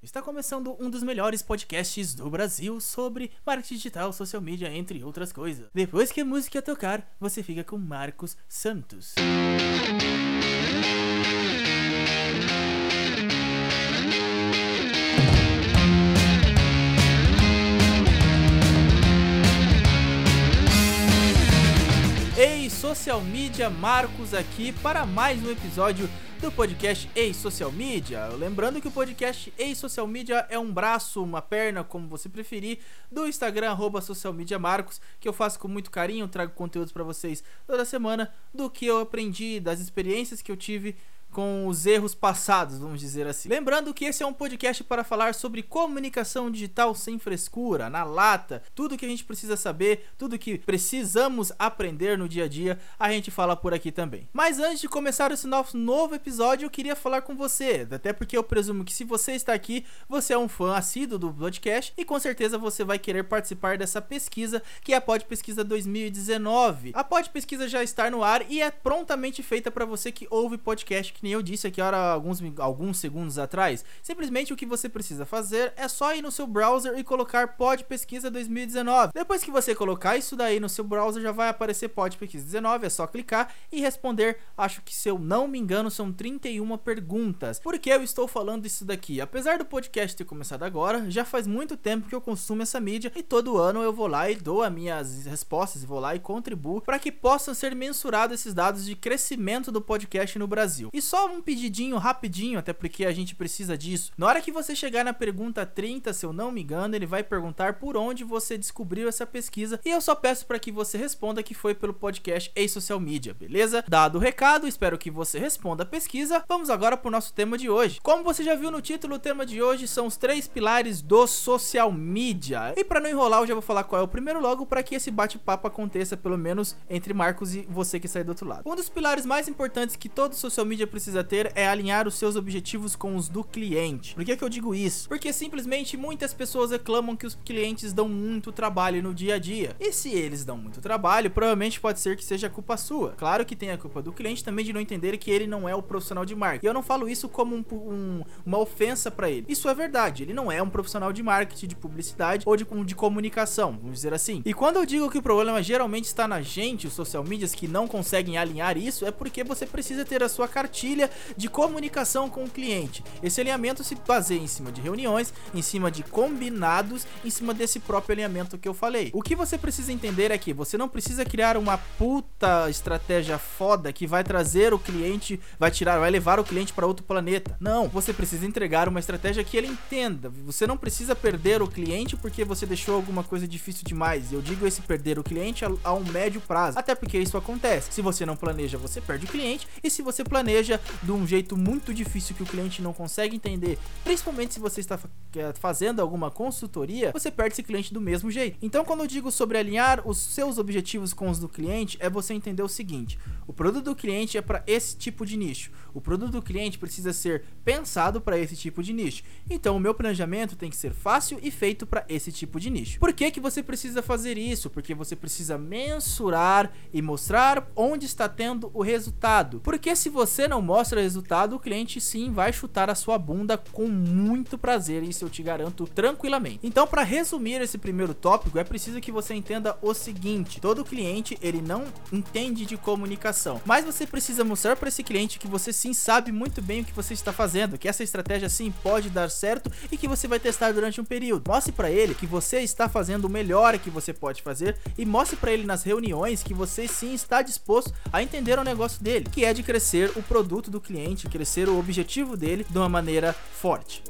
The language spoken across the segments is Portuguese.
Está começando um dos melhores podcasts do Brasil sobre marketing digital, social media, entre outras coisas. Depois que a música tocar, você fica com Marcos Santos. Ei, social media, Marcos aqui para mais um episódio do podcast Ei Social Media. Lembrando que o podcast Ei Social Media é um braço, uma perna, como você preferir, do Instagram arroba Social Media Marcos, que eu faço com muito carinho, trago conteúdos para vocês toda semana do que eu aprendi, das experiências que eu tive com os erros passados, vamos dizer assim. Lembrando que esse é um podcast para falar sobre comunicação digital sem frescura, na lata, tudo que a gente precisa saber, tudo que precisamos aprender no dia a dia, a gente fala por aqui também. Mas antes de começar esse nosso novo episódio, eu queria falar com você, até porque eu presumo que se você está aqui, você é um fã assíduo do podcast e com certeza você vai querer participar dessa pesquisa, que é a Pod Pesquisa 2019. A Pod Pesquisa já está no ar e é prontamente feita para você que ouve podcast que nem eu disse aqui hora, alguns, alguns segundos atrás, simplesmente o que você precisa fazer é só ir no seu browser e colocar Pod Pesquisa 2019. Depois que você colocar isso daí no seu browser, já vai aparecer Pod Pesquisa 19, é só clicar e responder. Acho que se eu não me engano, são 31 perguntas. Por que eu estou falando isso daqui? Apesar do podcast ter começado agora, já faz muito tempo que eu consumo essa mídia e todo ano eu vou lá e dou as minhas respostas, vou lá e contribuo para que possam ser mensurados esses dados de crescimento do podcast no Brasil. Isso só um pedidinho rapidinho, até porque a gente precisa disso. Na hora que você chegar na pergunta 30, se eu não me engano, ele vai perguntar por onde você descobriu essa pesquisa e eu só peço para que você responda que foi pelo podcast e Social Media, beleza? Dado o recado, espero que você responda a pesquisa. Vamos agora para o nosso tema de hoje. Como você já viu no título, o tema de hoje são os três pilares do social media. E para não enrolar, eu já vou falar qual é o primeiro logo para que esse bate-papo aconteça pelo menos entre Marcos e você que sai do outro lado. Um dos pilares mais importantes que todo social media precisa ter é alinhar os seus objetivos com os do cliente. Por que, que eu digo isso? Porque simplesmente muitas pessoas reclamam que os clientes dão muito trabalho no dia a dia. E se eles dão muito trabalho, provavelmente pode ser que seja culpa sua. Claro que tem a culpa do cliente também de não entender que ele não é o profissional de marketing. E eu não falo isso como um, um, uma ofensa para ele. Isso é verdade. Ele não é um profissional de marketing, de publicidade ou de, de comunicação, vamos dizer assim. E quando eu digo que o problema geralmente está na gente, os social medias que não conseguem alinhar isso, é porque você precisa ter a sua cartilha de comunicação com o cliente. Esse alinhamento se baseia em cima de reuniões, em cima de combinados, em cima desse próprio alinhamento que eu falei. O que você precisa entender é que você não precisa criar uma puta estratégia foda que vai trazer o cliente, vai tirar, vai levar o cliente para outro planeta. Não, você precisa entregar uma estratégia que ele entenda. Você não precisa perder o cliente porque você deixou alguma coisa difícil demais. Eu digo esse perder o cliente a, um médio prazo, até porque isso acontece. Se você não planeja, você perde o cliente, e se você planeja de um jeito muito difícil que o cliente não consegue entender, principalmente se você está fazendo alguma consultoria, você perde esse cliente do mesmo jeito. Então, quando eu digo sobre alinhar os seus objetivos com os do cliente, é você entender o seguinte: o produto do cliente é para esse tipo de nicho. O produto do cliente precisa ser pensado para esse tipo de nicho. Então, o meu planejamento tem que ser fácil e feito para esse tipo de nicho. Por que, que você precisa fazer isso? Porque você precisa mensurar e mostrar onde está tendo o resultado. Porque se você não mostra resultado, o cliente sim vai chutar a sua bunda com muito prazer, isso eu te garanto tranquilamente. Então, para resumir esse primeiro tópico, é preciso que você entenda o seguinte: todo cliente ele não entende de comunicação, mas você precisa mostrar para esse cliente que você sim sabe muito bem o que você está fazendo, que essa estratégia sim pode dar certo e que você vai testar durante um período. Mostre para ele que você está fazendo o melhor que você pode fazer e mostre para ele nas reuniões que você sim está disposto a entender o negócio dele, que é de crescer o produto do cliente, crescer o objetivo dele de uma maneira forte.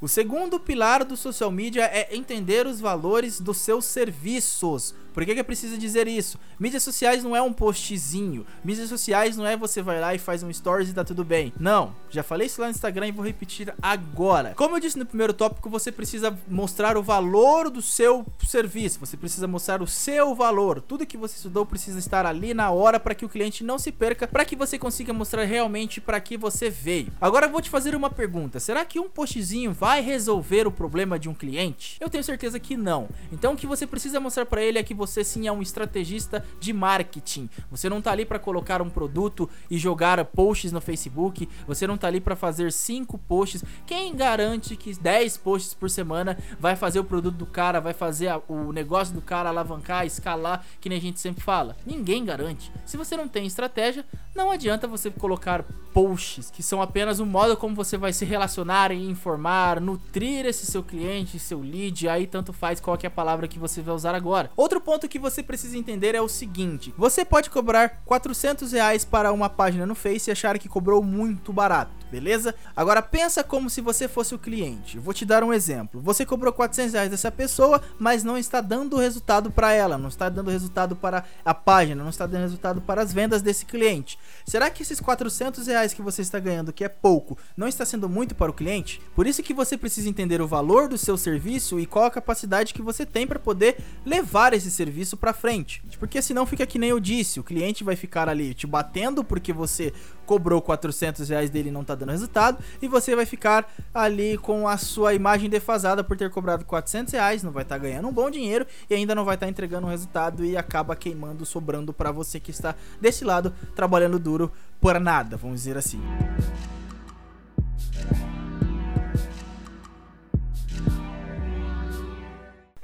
O segundo pilar do social media é entender os valores dos seus serviços. Por que, que preciso dizer isso? Mídias sociais não é um postzinho. Mídias sociais não é você vai lá e faz um stories e tá tudo bem. Não. Já falei isso lá no Instagram e vou repetir agora. Como eu disse no primeiro tópico, você precisa mostrar o valor do seu serviço. Você precisa mostrar o seu valor. Tudo que você estudou precisa estar ali na hora para que o cliente não se perca, para que você consiga mostrar realmente para que você veio. Agora eu vou te fazer uma pergunta. Será que um postzinho vai resolver o problema de um cliente? Eu tenho certeza que não. Então o que você precisa mostrar para ele é que você sim é um estrategista de marketing. Você não tá ali para colocar um produto e jogar posts no Facebook, você não tá ali para fazer 5 posts. Quem garante que 10 posts por semana vai fazer o produto do cara, vai fazer a, o negócio do cara alavancar, escalar, que nem a gente sempre fala? Ninguém garante. Se você não tem estratégia, não adianta você colocar posts, que são apenas um modo como você vai se relacionar e informar, nutrir esse seu cliente, seu lead, aí tanto faz qual é a palavra que você vai usar agora. Outro ponto que você precisa entender é o seguinte: você pode cobrar 400 reais para uma página no Face e achar que cobrou muito barato beleza? Agora pensa como se você fosse o cliente. vou te dar um exemplo. Você cobrou 400 reais dessa pessoa, mas não está dando resultado para ela, não está dando resultado para a página, não está dando resultado para as vendas desse cliente. Será que esses 400 reais que você está ganhando, que é pouco, não está sendo muito para o cliente? Por isso que você precisa entender o valor do seu serviço e qual a capacidade que você tem para poder levar esse serviço para frente. Porque senão fica que nem eu disse, o cliente vai ficar ali te batendo porque você cobrou 400 reais dele e não tá dando resultado, e você vai ficar ali com a sua imagem defasada por ter cobrado 400 reais, não vai estar tá ganhando um bom dinheiro e ainda não vai estar tá entregando um resultado e acaba queimando, sobrando para você que está desse lado trabalhando duro por nada, vamos dizer assim.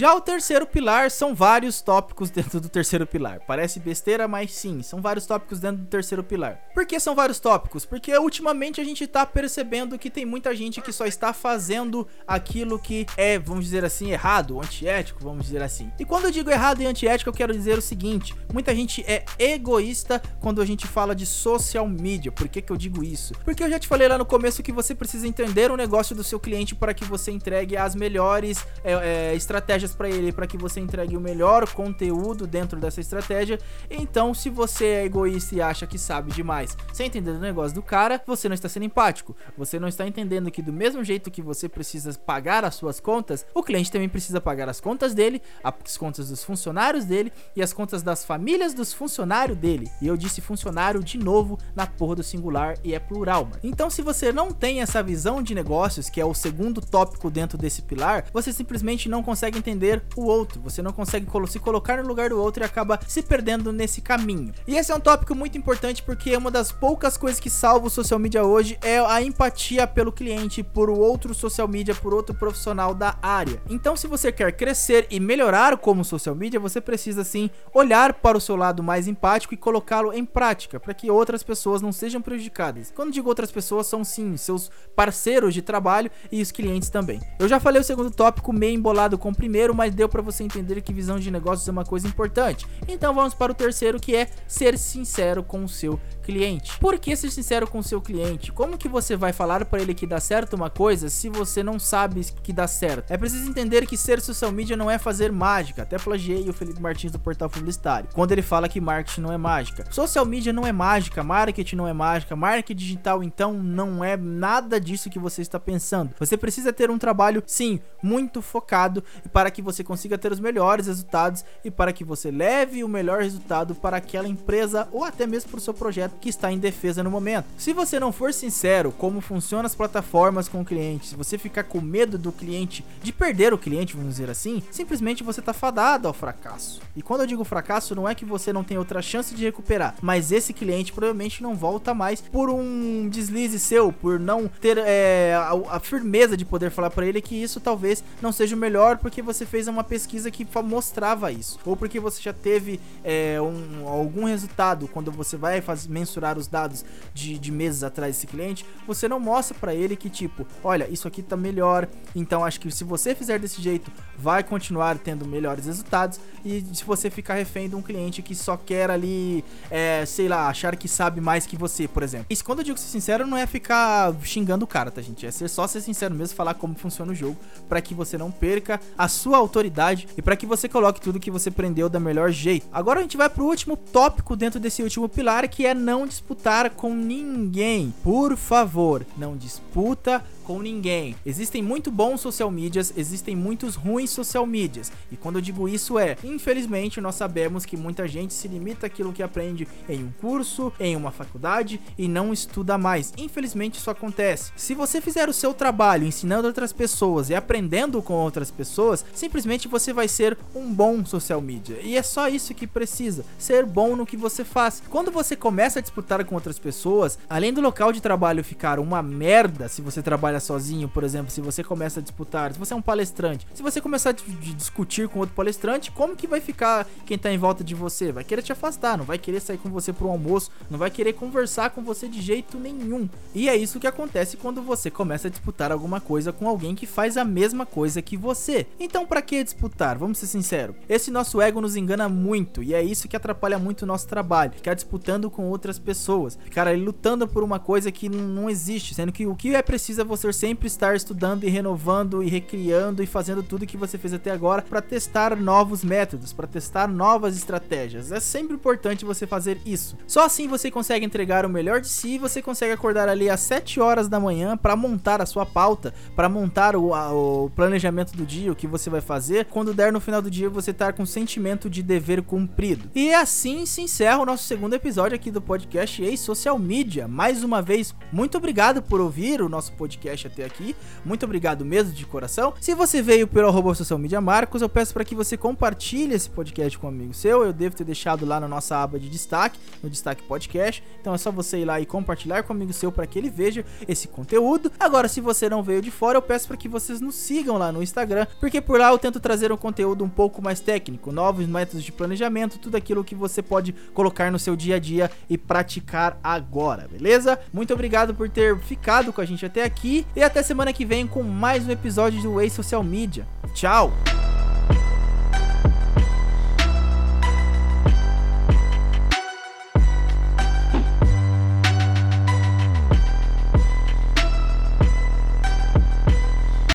Já o terceiro pilar são vários tópicos dentro do terceiro pilar. Parece besteira, mas sim, são vários tópicos dentro do terceiro pilar. Por que são vários tópicos? Porque ultimamente a gente tá percebendo que tem muita gente que só está fazendo aquilo que é, vamos dizer assim, errado, antiético, vamos dizer assim. E quando eu digo errado e antiético, eu quero dizer o seguinte: muita gente é egoísta quando a gente fala de social media. Por que, que eu digo isso? Porque eu já te falei lá no começo que você precisa entender o negócio do seu cliente para que você entregue as melhores é, é, estratégias estratégias para ele para que você entregue o melhor conteúdo dentro dessa estratégia. Então, se você é egoísta e acha que sabe demais, sem entender o negócio do cara, você não está sendo empático. Você não está entendendo que do mesmo jeito que você precisa pagar as suas contas, o cliente também precisa pagar as contas dele, as contas dos funcionários dele e as contas das famílias dos funcionários dele. E eu disse funcionário de novo na porra do singular e é plural, mano. Então, se você não tem essa visão de negócios, que é o segundo tópico dentro desse pilar, você simplesmente não consegue entender entender o outro. Você não consegue se colocar no lugar do outro e acaba se perdendo nesse caminho. E esse é um tópico muito importante porque uma das poucas coisas que salva o social media hoje é a empatia pelo cliente, por outro social media, por outro profissional da área. Então, se você quer crescer e melhorar como social media, você precisa sim olhar para o seu lado mais empático e colocá-lo em prática para que outras pessoas não sejam prejudicadas. Quando digo outras pessoas, são sim seus parceiros de trabalho e os clientes também. Eu já falei o segundo tópico meio embolado com o primeiro primeiro, mas deu para você entender que visão de negócios é uma coisa importante. Então vamos para o terceiro, que é ser sincero com o seu cliente. Por que ser sincero com seu cliente? Como que você vai falar para ele que dá certo uma coisa se você não sabe que dá certo? É preciso entender que ser social media não é fazer mágica. Até plagiei o Felipe Martins do Portal Publicitário, quando ele fala que marketing não é mágica. Social media não é mágica, marketing não é mágica, marketing digital então não é nada disso que você está pensando. Você precisa ter um trabalho, sim, muito focado para que você consiga ter os melhores resultados e para que você leve o melhor resultado para aquela empresa ou até mesmo para o seu projeto que está em defesa no momento. Se você não for sincero como funcionam as plataformas com o cliente, se você ficar com medo do cliente, de perder o cliente, vamos dizer assim, simplesmente você está fadado ao fracasso. E quando eu digo fracasso, não é que você não tem outra chance de recuperar, mas esse cliente provavelmente não volta mais por um deslize seu, por não ter é, a, a, firmeza de poder falar para ele que isso talvez não seja o melhor porque você fez uma pesquisa que mostrava isso, ou porque você já teve é, um, algum resultado quando você vai fazer mensurar os dados de, de meses atrás desse cliente, você não mostra para ele que tipo, olha, isso aqui tá melhor, então acho que se você fizer desse jeito, vai continuar tendo melhores resultados e se você ficar refém de um cliente que só quer ali, é, sei lá, achar que sabe mais que você, por exemplo. Isso quando eu digo ser sincero, não é ficar xingando o cara, tá gente? É ser só ser sincero mesmo, falar como funciona o jogo, para que você não perca a sua autoridade e para que você coloque tudo que você aprendeu da melhor jeito. Agora a gente vai pro último tópico dentro desse último pilar, que é não disputar com ninguém. Por favor, não disputa com ninguém. Existem muito bons social medias, existem muitos ruins social medias. E quando eu digo isso é, infelizmente, nós sabemos que muita gente se limita àquilo que aprende em um curso, em uma faculdade e não estuda mais. Infelizmente isso acontece. Se você fizer o seu trabalho ensinando outras pessoas e aprendendo com outras pessoas, simplesmente você vai ser um bom social media. E é só isso que precisa, ser bom no que você faz. Quando você começa a disputar com outras pessoas, além do local de trabalho ficar uma merda, se você trabalha sozinho, por exemplo, se você começa a disputar, se você é um palestrante, se você começar a discutir com outro palestrante, como que vai ficar quem tá em volta de você? Vai querer te afastar, não vai querer sair com você pro almoço, não vai querer conversar com você de jeito nenhum. E é isso que acontece quando você começa a disputar alguma coisa com alguém que faz a mesma coisa que você. Então, para que disputar? Vamos ser sinceros. Esse nosso ego nos engana muito e é isso que atrapalha muito o nosso trabalho. Ficar disputando com outras pessoas, ficar ali lutando por uma coisa que não existe, sendo que o que é preciso é você sempre estar estudando e renovando e recriando e fazendo tudo que você fez até agora para testar novos métodos, para testar novas estratégias. É sempre importante você fazer isso. Só assim você consegue entregar o melhor de si, você consegue acordar ali às 7 horas da manhã para montar a sua pauta, para montar o, a, o planejamento do dia, o que você vai fazer. Quando der no final do dia, você estar tá com sentimento de dever cumprido. E assim se encerra o nosso segundo episódio aqui do podcast Ei Social Media. Mais uma vez, muito obrigado por ouvir o nosso podcast até aqui. Muito obrigado mesmo de coração. Se você veio pelo arroba social media Marcos, eu peço para que você compartilhe esse podcast com um amigo seu. Eu devo ter deixado lá na nossa aba de destaque, no destaque podcast. Então é só você ir lá e compartilhar com um amigo seu para que ele veja esse conteúdo. Agora, se você não veio de fora, eu peço para que vocês nos sigam lá no Instagram, porque por lá eu tento trazer um conteúdo um pouco mais técnico, novos métodos de planejamento, tudo aquilo que você pode colocar no seu dia a dia e praticar agora, beleza? Muito obrigado por ter ficado com a gente até aqui e até semana que vem com mais um episódio do Way Social Media. Tchau!